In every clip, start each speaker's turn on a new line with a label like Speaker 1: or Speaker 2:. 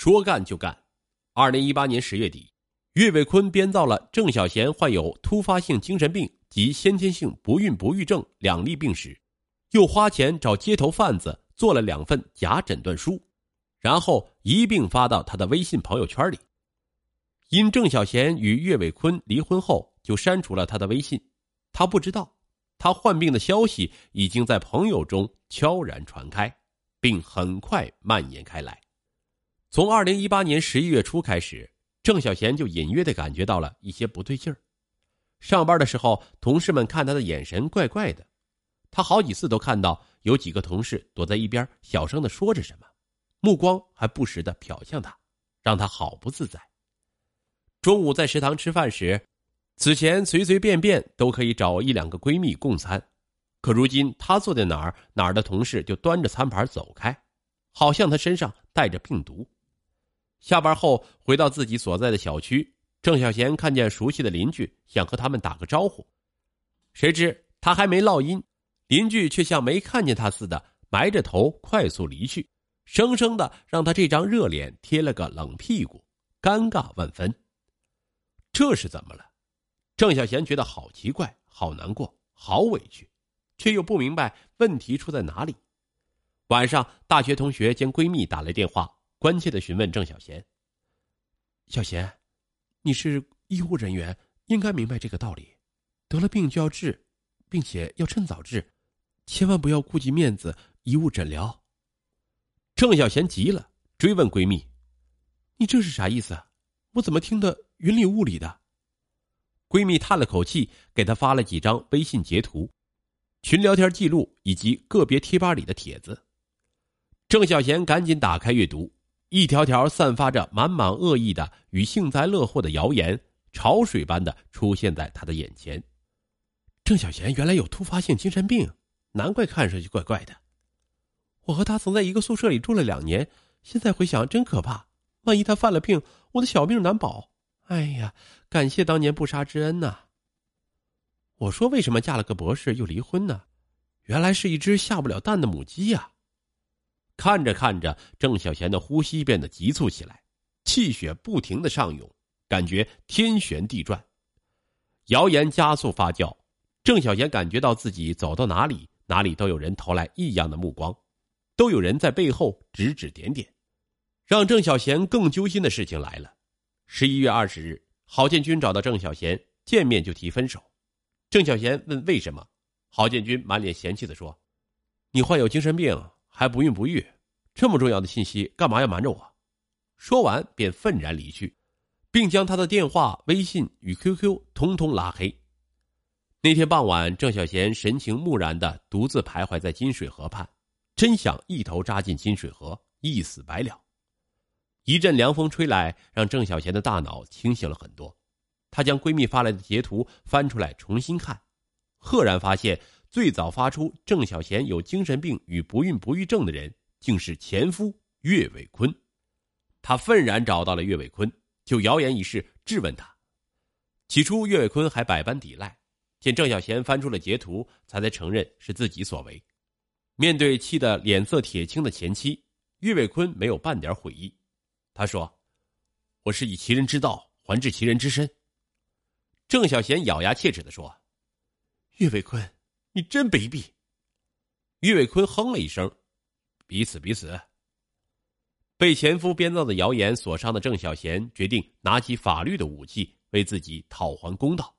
Speaker 1: 说干就干。二零一八年十月底，岳伟坤编造了郑小贤患有突发性精神病及先天性不孕不育症两例病史，又花钱找街头贩子做了两份假诊断书，然后一并发到他的微信朋友圈里。因郑小贤与岳伟坤离婚后，就删除了他的微信。他不知道，他患病的消息已经在朋友中悄然传开，并很快蔓延开来。从二零一八年十一月初开始，郑小贤就隐约的感觉到了一些不对劲儿。上班的时候，同事们看他的眼神怪怪的，他好几次都看到有几个同事躲在一边小声的说着什么，目光还不时的瞟向他，让他好不自在。中午在食堂吃饭时，此前随随便便都可以找一两个闺蜜共餐，可如今他坐在哪儿，哪儿的同事就端着餐盘走开，好像他身上带着病毒。下班后回到自己所在的小区，郑小贤看见熟悉的邻居，想和他们打个招呼，谁知他还没落音，邻居却像没看见他似的，埋着头快速离去，生生的让他这张热脸贴了个冷屁股，尴尬万分。这是怎么了？郑小贤觉得好奇怪、好难过、好委屈，却又不明白问题出在哪里。晚上，大学同学兼闺蜜打来电话。关切的询问郑小贤：“小贤，你是医护人员，应该明白这个道理。得了病就要治，并且要趁早治，千万不要顾及面子，贻误诊疗。”郑小贤急了，追问闺蜜：“你这是啥意思？我怎么听得云里雾里的？”闺蜜叹了口气，给她发了几张微信截图、群聊天记录以及个别贴吧里的帖子。郑小贤赶紧打开阅读。一条条散发着满满恶意的与幸灾乐祸的谣言，潮水般的出现在他的眼前。郑小贤原来有突发性精神病，难怪看上去怪怪的。我和他曾在一个宿舍里住了两年，现在回想真可怕。万一他犯了病，我的小命难保。哎呀，感谢当年不杀之恩呐！我说为什么嫁了个博士又离婚呢？原来是一只下不了蛋的母鸡呀！看着看着，郑小贤的呼吸变得急促起来，气血不停的上涌，感觉天旋地转。谣言加速发酵，郑小贤感觉到自己走到哪里，哪里都有人投来异样的目光，都有人在背后指指点点。让郑小贤更揪心的事情来了：十一月二十日，郝建军找到郑小贤，见面就提分手。郑小贤问为什么，郝建军满脸嫌弃的说：“你患有精神病。”还不孕不育，这么重要的信息干嘛要瞒着我？说完便愤然离去，并将他的电话、微信与 QQ 通通拉黑。那天傍晚，郑小贤神情木然的独自徘徊在金水河畔，真想一头扎进金水河，一死百了。一阵凉风吹来，让郑小贤的大脑清醒了很多。她将闺蜜发来的截图翻出来重新看，赫然发现。最早发出郑小贤有精神病与不孕不育症的人，竟是前夫岳伟坤。他愤然找到了岳伟坤，就谣言一事质问他。起初，岳伟坤还百般抵赖，见郑小贤翻出了截图，才才承认是自己所为。面对气得脸色铁青的前妻，岳伟坤没有半点悔意。他说：“我是以其人之道还治其人之身。”郑小贤咬牙切齿的说：“岳伟坤。”你真卑鄙！岳伟坤哼了一声，彼此彼此。被前夫编造的谣言所伤的郑小贤决定拿起法律的武器，为自己讨还公道。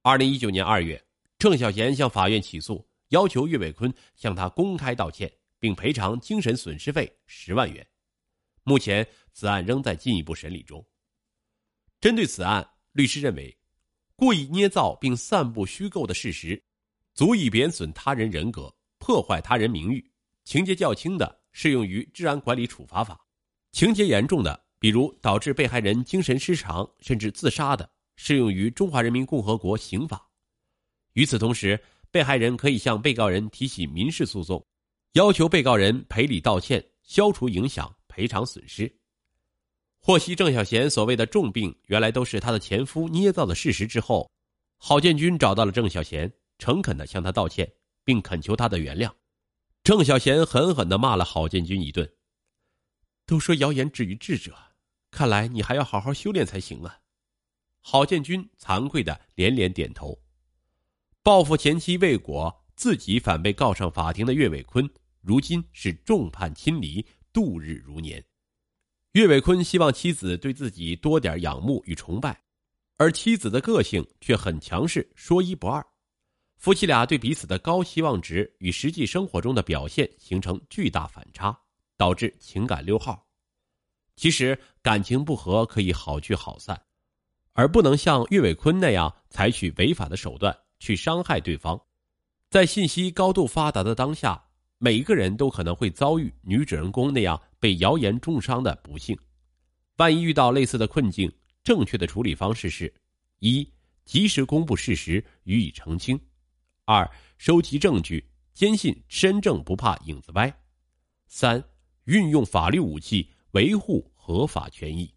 Speaker 1: 二零一九年二月，郑小贤向法院起诉，要求岳伟坤向他公开道歉，并赔偿精神损失费十万元。目前，此案仍在进一步审理中。针对此案，律师认为，故意捏造并散布虚构的事实。足以贬损他人人格、破坏他人名誉，情节较轻的适用于治安管理处罚法；情节严重的，比如导致被害人精神失常甚至自杀的，适用于中华人民共和国刑法。与此同时，被害人可以向被告人提起民事诉讼，要求被告人赔礼道歉、消除影响、赔偿损失。获悉郑小贤所谓的重病原来都是他的前夫捏造的事实之后，郝建军找到了郑小贤。诚恳的向他道歉，并恳求他的原谅。郑小贤狠狠的骂了郝建军一顿。都说谣言止于智者，看来你还要好好修炼才行啊！郝建军惭愧的连连点头。报复前妻未果，自己反被告上法庭的岳伟坤，如今是众叛亲离，度日如年。岳伟坤希望妻子对自己多点仰慕与崇拜，而妻子的个性却很强势，说一不二。夫妻俩对彼此的高期望值与实际生活中的表现形成巨大反差，导致情感溜号。其实感情不和可以好聚好散，而不能像岳伟坤那样采取违法的手段去伤害对方。在信息高度发达的当下，每一个人都可能会遭遇女主人公那样被谣言重伤的不幸。万一遇到类似的困境，正确的处理方式是：一、及时公布事实，予以澄清。二、收集证据，坚信身正不怕影子歪；三、运用法律武器维护合法权益。